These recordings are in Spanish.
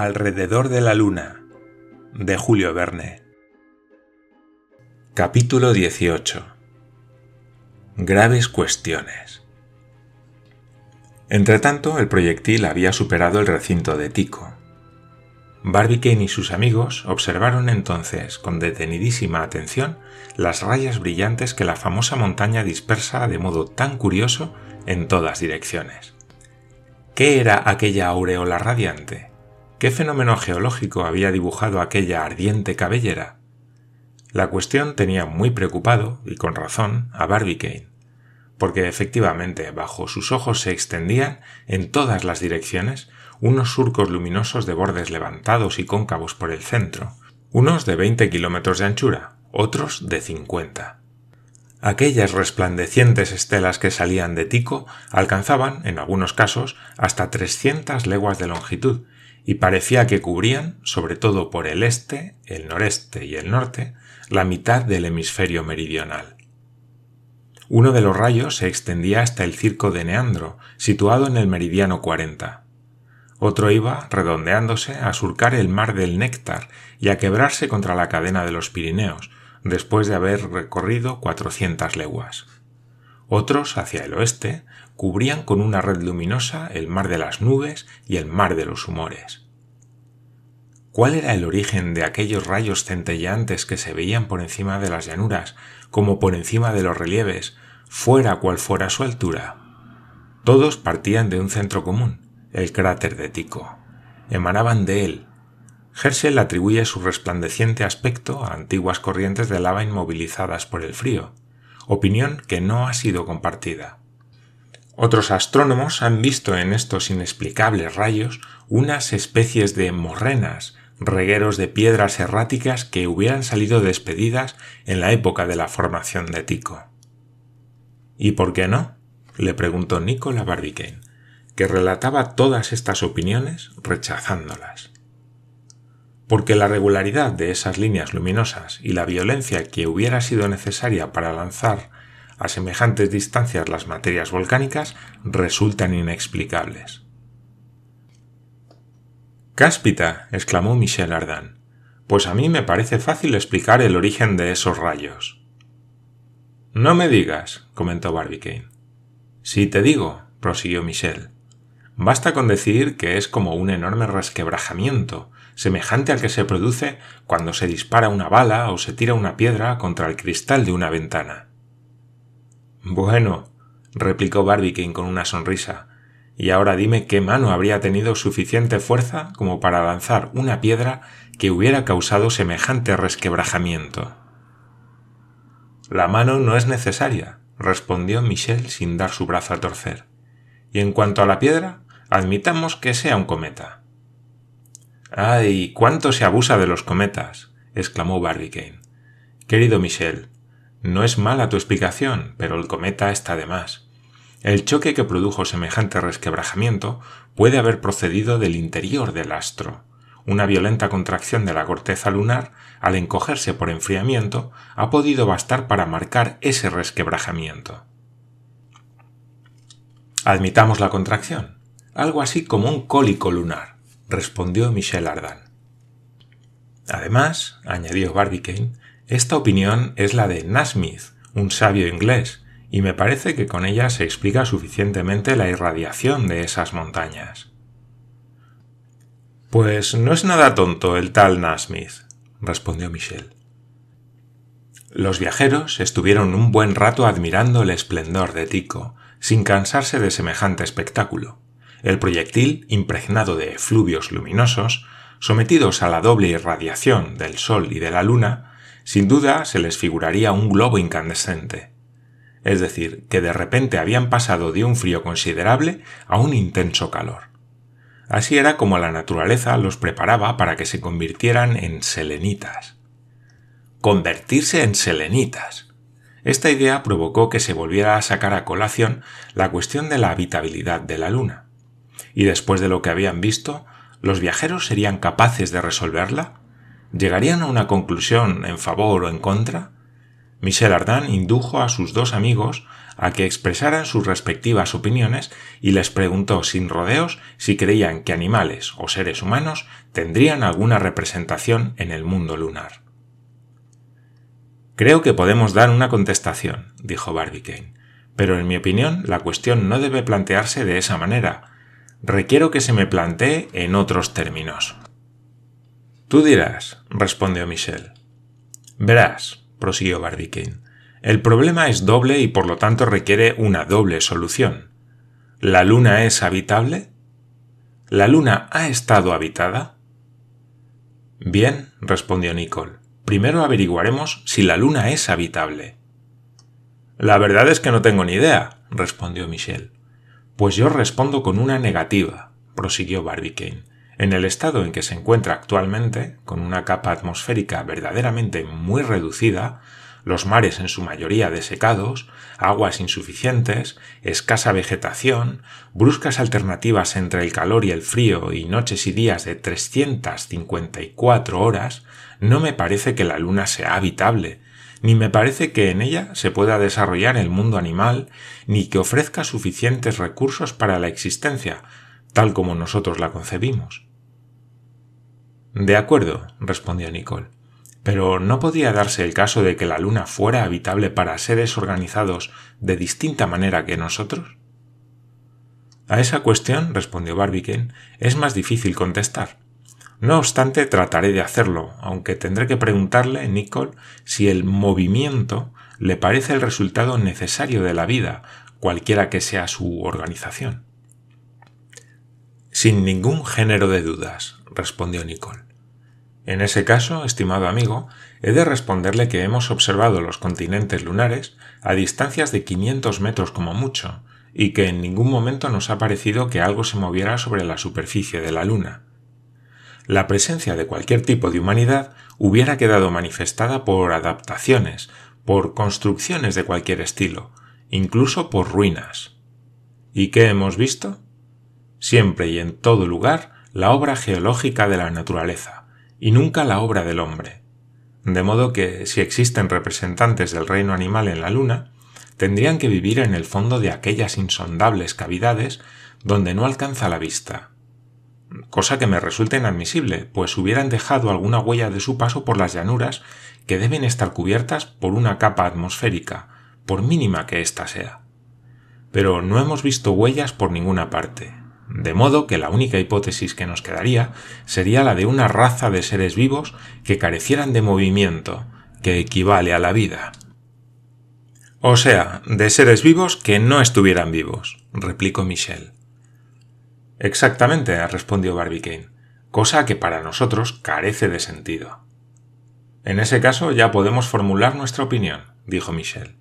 Alrededor de la Luna de Julio Verne Capítulo 18 Graves cuestiones Entretanto, el proyectil había superado el recinto de Tico. Barbicane y sus amigos observaron entonces con detenidísima atención las rayas brillantes que la famosa montaña dispersa de modo tan curioso en todas direcciones. ¿Qué era aquella aureola radiante? ¿Qué fenómeno geológico había dibujado aquella ardiente cabellera? La cuestión tenía muy preocupado, y con razón, a Barbicane, porque efectivamente bajo sus ojos se extendían, en todas las direcciones, unos surcos luminosos de bordes levantados y cóncavos por el centro, unos de 20 kilómetros de anchura, otros de 50. Aquellas resplandecientes estelas que salían de Tico alcanzaban, en algunos casos, hasta 300 leguas de longitud, y parecía que cubrían, sobre todo por el este, el noreste y el norte, la mitad del hemisferio meridional. Uno de los rayos se extendía hasta el circo de Neandro, situado en el meridiano 40. Otro iba, redondeándose, a surcar el mar del Néctar y a quebrarse contra la cadena de los Pirineos, después de haber recorrido 400 leguas. Otros, hacia el oeste, cubrían con una red luminosa el mar de las nubes y el mar de los humores. ¿Cuál era el origen de aquellos rayos centelleantes que se veían por encima de las llanuras, como por encima de los relieves, fuera cual fuera su altura? Todos partían de un centro común, el cráter de Tico. Emanaban de él, Herschel atribuye su resplandeciente aspecto a antiguas corrientes de lava inmovilizadas por el frío, opinión que no ha sido compartida. Otros astrónomos han visto en estos inexplicables rayos unas especies de morrenas, regueros de piedras erráticas que hubieran salido despedidas en la época de la formación de Tico. ¿Y por qué no? le preguntó Nicola Barbicane, que relataba todas estas opiniones rechazándolas porque la regularidad de esas líneas luminosas y la violencia que hubiera sido necesaria para lanzar a semejantes distancias las materias volcánicas resultan inexplicables. Cáspita, exclamó Michel Ardan, pues a mí me parece fácil explicar el origen de esos rayos. No me digas, comentó Barbicane. Si te digo, prosiguió Michel, basta con decir que es como un enorme resquebrajamiento, semejante al que se produce cuando se dispara una bala o se tira una piedra contra el cristal de una ventana. Bueno, replicó Barbicane con una sonrisa, y ahora dime qué mano habría tenido suficiente fuerza como para lanzar una piedra que hubiera causado semejante resquebrajamiento. La mano no es necesaria, respondió Michel sin dar su brazo a torcer. Y en cuanto a la piedra, admitamos que sea un cometa. ¡Ay! cuánto se abusa de los cometas. exclamó Barbicane. Querido Michel, no es mala tu explicación, pero el cometa está de más. El choque que produjo semejante resquebrajamiento puede haber procedido del interior del astro. Una violenta contracción de la corteza lunar, al encogerse por enfriamiento, ha podido bastar para marcar ese resquebrajamiento. Admitamos la contracción, algo así como un cólico lunar respondió Michel Ardan. Además, añadió Barbicane, esta opinión es la de Nasmith, un sabio inglés, y me parece que con ella se explica suficientemente la irradiación de esas montañas. Pues no es nada tonto el tal Nasmith, respondió Michel. Los viajeros estuvieron un buen rato admirando el esplendor de Tico, sin cansarse de semejante espectáculo. El proyectil, impregnado de efluvios luminosos, sometidos a la doble irradiación del Sol y de la Luna, sin duda se les figuraría un globo incandescente. Es decir, que de repente habían pasado de un frío considerable a un intenso calor. Así era como la naturaleza los preparaba para que se convirtieran en selenitas. Convertirse en selenitas. Esta idea provocó que se volviera a sacar a colación la cuestión de la habitabilidad de la Luna y después de lo que habían visto, ¿los viajeros serían capaces de resolverla? ¿Llegarían a una conclusión en favor o en contra? Michel Ardan indujo a sus dos amigos a que expresaran sus respectivas opiniones y les preguntó sin rodeos si creían que animales o seres humanos tendrían alguna representación en el mundo lunar. Creo que podemos dar una contestación, dijo Barbicane, pero en mi opinión la cuestión no debe plantearse de esa manera. Requiero que se me plantee en otros términos. Tú dirás, respondió Michel. Verás, prosiguió Barbicane, el problema es doble y por lo tanto requiere una doble solución. ¿La Luna es habitable? ¿La Luna ha estado habitada? Bien, respondió Nicole. Primero averiguaremos si la Luna es habitable. La verdad es que no tengo ni idea, respondió Michel. Pues yo respondo con una negativa, prosiguió Barbicane. En el estado en que se encuentra actualmente, con una capa atmosférica verdaderamente muy reducida, los mares en su mayoría desecados, aguas insuficientes, escasa vegetación, bruscas alternativas entre el calor y el frío y noches y días de 354 horas, no me parece que la Luna sea habitable, ni me parece que en ella se pueda desarrollar el mundo animal, ni que ofrezca suficientes recursos para la existencia, tal como nosotros la concebimos. De acuerdo, respondió Nicole. Pero ¿no podía darse el caso de que la Luna fuera habitable para seres organizados de distinta manera que nosotros? A esa cuestión, respondió Barbicane, es más difícil contestar. No obstante, trataré de hacerlo, aunque tendré que preguntarle, Nicole, si el movimiento le parece el resultado necesario de la vida, cualquiera que sea su organización. Sin ningún género de dudas, respondió Nicole. En ese caso, estimado amigo, he de responderle que hemos observado los continentes lunares a distancias de 500 metros como mucho, y que en ningún momento nos ha parecido que algo se moviera sobre la superficie de la Luna. La presencia de cualquier tipo de humanidad hubiera quedado manifestada por adaptaciones, por construcciones de cualquier estilo, incluso por ruinas. ¿Y qué hemos visto? Siempre y en todo lugar la obra geológica de la naturaleza, y nunca la obra del hombre. De modo que, si existen representantes del reino animal en la Luna, tendrían que vivir en el fondo de aquellas insondables cavidades donde no alcanza la vista. Cosa que me resulta inadmisible, pues hubieran dejado alguna huella de su paso por las llanuras que deben estar cubiertas por una capa atmosférica, por mínima que ésta sea. Pero no hemos visto huellas por ninguna parte, de modo que la única hipótesis que nos quedaría sería la de una raza de seres vivos que carecieran de movimiento, que equivale a la vida. O sea, de seres vivos que no estuvieran vivos, replicó Michel. Exactamente, respondió Barbicane, cosa que para nosotros carece de sentido. En ese caso ya podemos formular nuestra opinión, dijo Michel.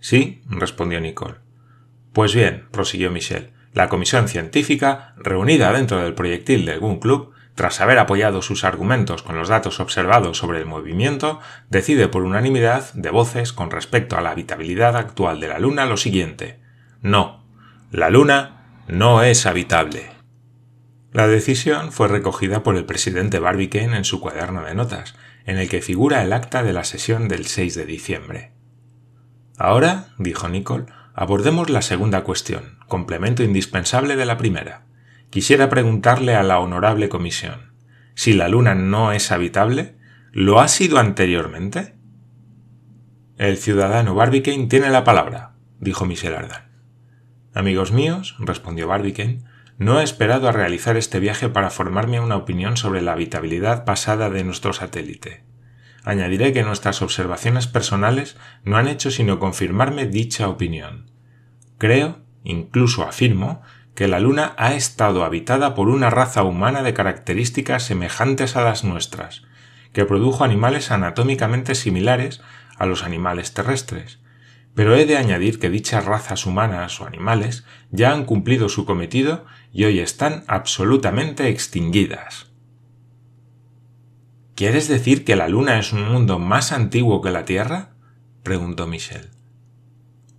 Sí, respondió Nicole. Pues bien, prosiguió Michel, la comisión científica, reunida dentro del proyectil del Gun Club, tras haber apoyado sus argumentos con los datos observados sobre el movimiento, decide por unanimidad de voces con respecto a la habitabilidad actual de la Luna lo siguiente. No, la Luna no es habitable. La decisión fue recogida por el presidente Barbicane en su cuaderno de notas, en el que figura el acta de la sesión del 6 de diciembre. Ahora, dijo Nicole, Abordemos la segunda cuestión, complemento indispensable de la primera. Quisiera preguntarle a la honorable comisión, si la Luna no es habitable, ¿lo ha sido anteriormente? El ciudadano Barbicane tiene la palabra, dijo Michel Ardan. Amigos míos, respondió Barbicane, no he esperado a realizar este viaje para formarme una opinión sobre la habitabilidad pasada de nuestro satélite. Añadiré que nuestras observaciones personales no han hecho sino confirmarme dicha opinión. Creo, incluso afirmo, que la Luna ha estado habitada por una raza humana de características semejantes a las nuestras, que produjo animales anatómicamente similares a los animales terrestres, pero he de añadir que dichas razas humanas o animales ya han cumplido su cometido y hoy están absolutamente extinguidas. ¿Quieres decir que la Luna es un mundo más antiguo que la Tierra? preguntó Michel.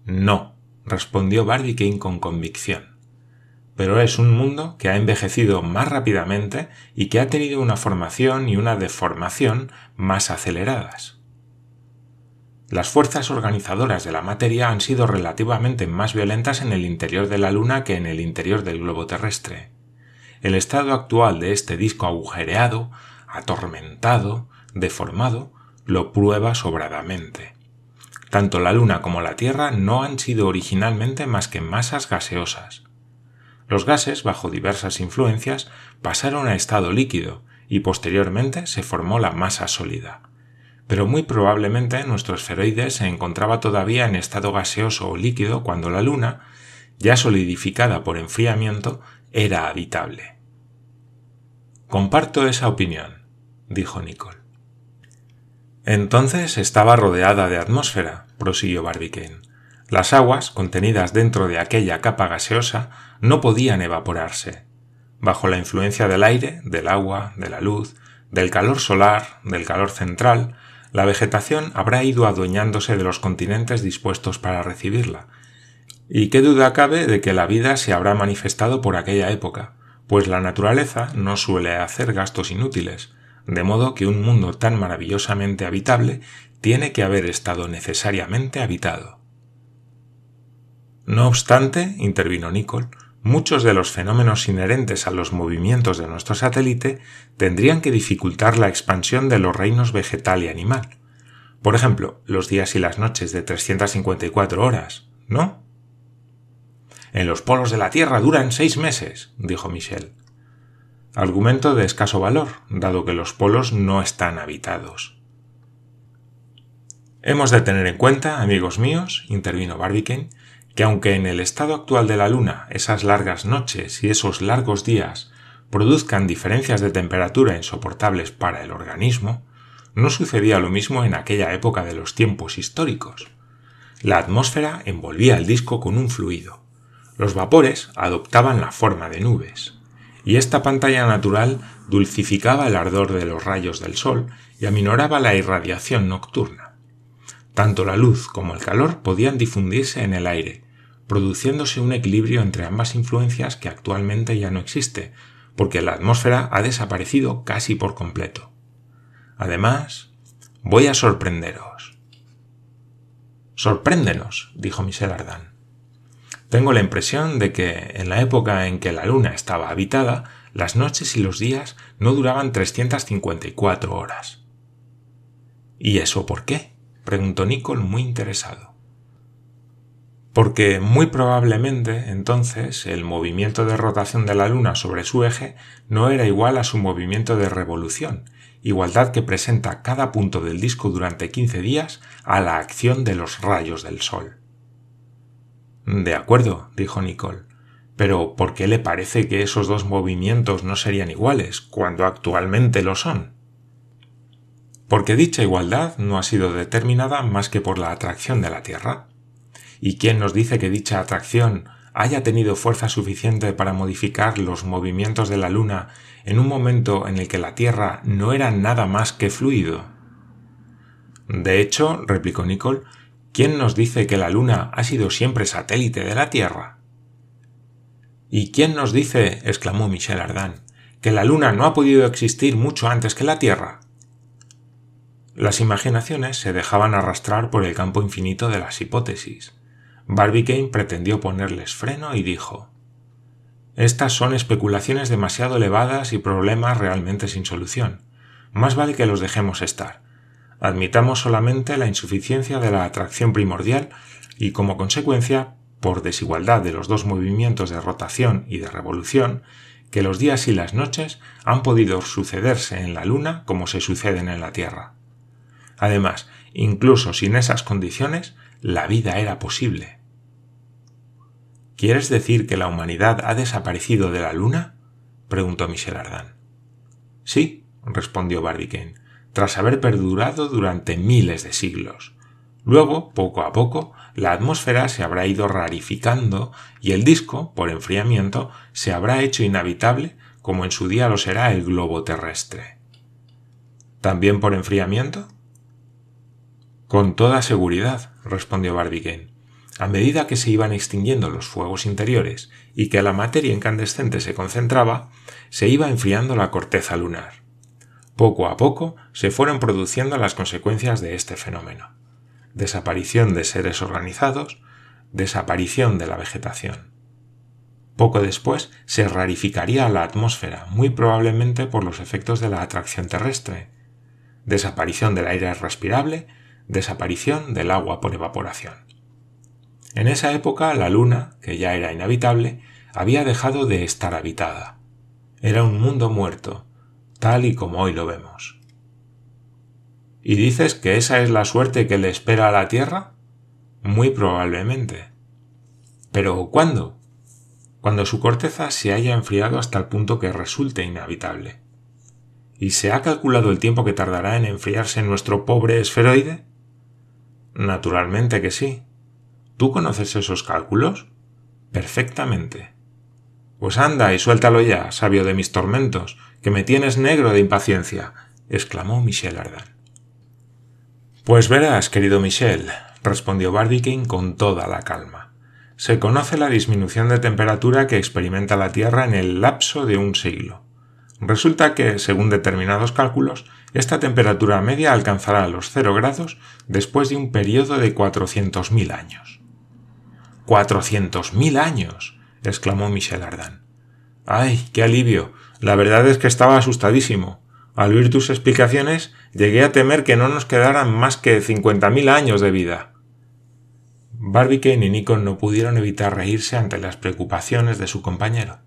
No, respondió Barbicane con convicción. Pero es un mundo que ha envejecido más rápidamente y que ha tenido una formación y una deformación más aceleradas. Las fuerzas organizadoras de la materia han sido relativamente más violentas en el interior de la Luna que en el interior del globo terrestre. El estado actual de este disco agujereado, atormentado, deformado, lo prueba sobradamente. Tanto la Luna como la Tierra no han sido originalmente más que masas gaseosas. Los gases, bajo diversas influencias, pasaron a estado líquido y posteriormente se formó la masa sólida pero muy probablemente nuestro esferoide se encontraba todavía en estado gaseoso o líquido cuando la Luna, ya solidificada por enfriamiento, era habitable. Comparto esa opinión, dijo Nicole. Entonces estaba rodeada de atmósfera, prosiguió Barbicane. Las aguas, contenidas dentro de aquella capa gaseosa, no podían evaporarse. Bajo la influencia del aire, del agua, de la luz, del calor solar, del calor central, la vegetación habrá ido adueñándose de los continentes dispuestos para recibirla. Y qué duda cabe de que la vida se habrá manifestado por aquella época, pues la naturaleza no suele hacer gastos inútiles, de modo que un mundo tan maravillosamente habitable tiene que haber estado necesariamente habitado. No obstante, intervino Nicole, muchos de los fenómenos inherentes a los movimientos de nuestro satélite tendrían que dificultar la expansión de los reinos vegetal y animal. Por ejemplo, los días y las noches de 354 horas, ¿no? En los polos de la Tierra duran seis meses, dijo Michel. Argumento de escaso valor, dado que los polos no están habitados. Hemos de tener en cuenta, amigos míos, intervino Barbicane, que aunque en el estado actual de la Luna esas largas noches y esos largos días produzcan diferencias de temperatura insoportables para el organismo, no sucedía lo mismo en aquella época de los tiempos históricos. La atmósfera envolvía el disco con un fluido. Los vapores adoptaban la forma de nubes. Y esta pantalla natural dulcificaba el ardor de los rayos del sol y aminoraba la irradiación nocturna. Tanto la luz como el calor podían difundirse en el aire, produciéndose un equilibrio entre ambas influencias que actualmente ya no existe, porque la atmósfera ha desaparecido casi por completo. Además, voy a sorprenderos. Sorpréndenos, dijo Michel Ardan. Tengo la impresión de que en la época en que la luna estaba habitada, las noches y los días no duraban 354 horas. ¿Y eso por qué? preguntó Nicole muy interesado. Porque muy probablemente entonces el movimiento de rotación de la Luna sobre su eje no era igual a su movimiento de revolución, igualdad que presenta cada punto del disco durante 15 días a la acción de los rayos del Sol. De acuerdo, dijo Nicole, pero ¿por qué le parece que esos dos movimientos no serían iguales cuando actualmente lo son? porque dicha igualdad no ha sido determinada más que por la atracción de la Tierra. ¿Y quién nos dice que dicha atracción haya tenido fuerza suficiente para modificar los movimientos de la Luna en un momento en el que la Tierra no era nada más que fluido? De hecho, replicó Nicole, ¿quién nos dice que la Luna ha sido siempre satélite de la Tierra? ¿Y quién nos dice, exclamó Michel Ardan, que la Luna no ha podido existir mucho antes que la Tierra? Las imaginaciones se dejaban arrastrar por el campo infinito de las hipótesis. Barbicane pretendió ponerles freno y dijo Estas son especulaciones demasiado elevadas y problemas realmente sin solución. Más vale que los dejemos estar. Admitamos solamente la insuficiencia de la atracción primordial y como consecuencia, por desigualdad de los dos movimientos de rotación y de revolución, que los días y las noches han podido sucederse en la Luna como se suceden en la Tierra. Además, incluso sin esas condiciones, la vida era posible. ¿Quieres decir que la humanidad ha desaparecido de la Luna? preguntó Michel Ardan. Sí, respondió Barbicane, tras haber perdurado durante miles de siglos. Luego, poco a poco, la atmósfera se habrá ido rarificando y el disco, por enfriamiento, se habrá hecho inhabitable como en su día lo será el globo terrestre. ¿También por enfriamiento? Con toda seguridad, respondió Barbicane. A medida que se iban extinguiendo los fuegos interiores y que la materia incandescente se concentraba, se iba enfriando la corteza lunar. Poco a poco se fueron produciendo las consecuencias de este fenómeno. desaparición de seres organizados, desaparición de la vegetación. Poco después se rarificaría la atmósfera, muy probablemente por los efectos de la atracción terrestre, desaparición del aire respirable, desaparición del agua por evaporación. En esa época la Luna, que ya era inhabitable, había dejado de estar habitada. Era un mundo muerto, tal y como hoy lo vemos. ¿Y dices que esa es la suerte que le espera a la Tierra? Muy probablemente. Pero ¿cuándo? Cuando su corteza se haya enfriado hasta el punto que resulte inhabitable. ¿Y se ha calculado el tiempo que tardará en enfriarse nuestro pobre esferoide? Naturalmente que sí. ¿Tú conoces esos cálculos? Perfectamente. Pues anda y suéltalo ya, sabio de mis tormentos, que me tienes negro de impaciencia, exclamó Michel Ardan. Pues verás, querido Michel, respondió Barbicane con toda la calma. Se conoce la disminución de temperatura que experimenta la Tierra en el lapso de un siglo. Resulta que, según determinados cálculos, esta temperatura media alcanzará los 0 grados después de un periodo de 400.000 años. ¡400.000 años! exclamó Michel Ardan. ¡Ay, qué alivio! La verdad es que estaba asustadísimo. Al oír tus explicaciones, llegué a temer que no nos quedaran más que 50.000 años de vida. Barbicane y Nicole no pudieron evitar reírse ante las preocupaciones de su compañero.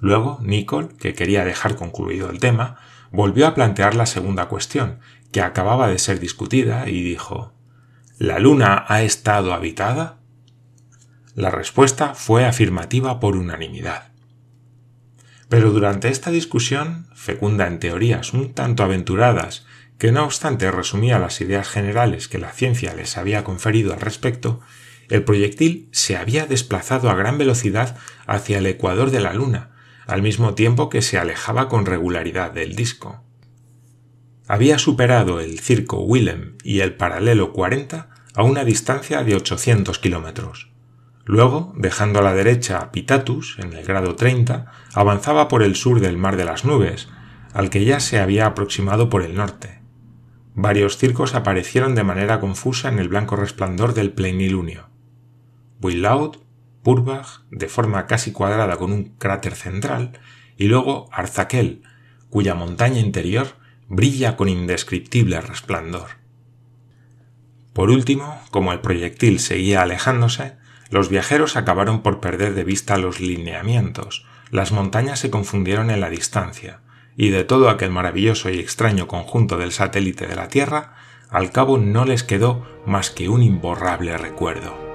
Luego, Nicole, que quería dejar concluido el tema, volvió a plantear la segunda cuestión, que acababa de ser discutida, y dijo ¿La luna ha estado habitada? La respuesta fue afirmativa por unanimidad. Pero durante esta discusión, fecunda en teorías un tanto aventuradas, que no obstante resumía las ideas generales que la ciencia les había conferido al respecto, el proyectil se había desplazado a gran velocidad hacia el ecuador de la Luna, al mismo tiempo que se alejaba con regularidad del disco. Había superado el circo Willem y el paralelo 40 a una distancia de 800 kilómetros. Luego, dejando a la derecha Pitatus, en el grado 30, avanzaba por el sur del Mar de las Nubes, al que ya se había aproximado por el norte. Varios circos aparecieron de manera confusa en el blanco resplandor del plenilunio. Builaud Purbach, de forma casi cuadrada con un cráter central, y luego Arzaquel, cuya montaña interior brilla con indescriptible resplandor. Por último, como el proyectil seguía alejándose, los viajeros acabaron por perder de vista los lineamientos, las montañas se confundieron en la distancia, y de todo aquel maravilloso y extraño conjunto del satélite de la Tierra, al cabo no les quedó más que un imborrable recuerdo.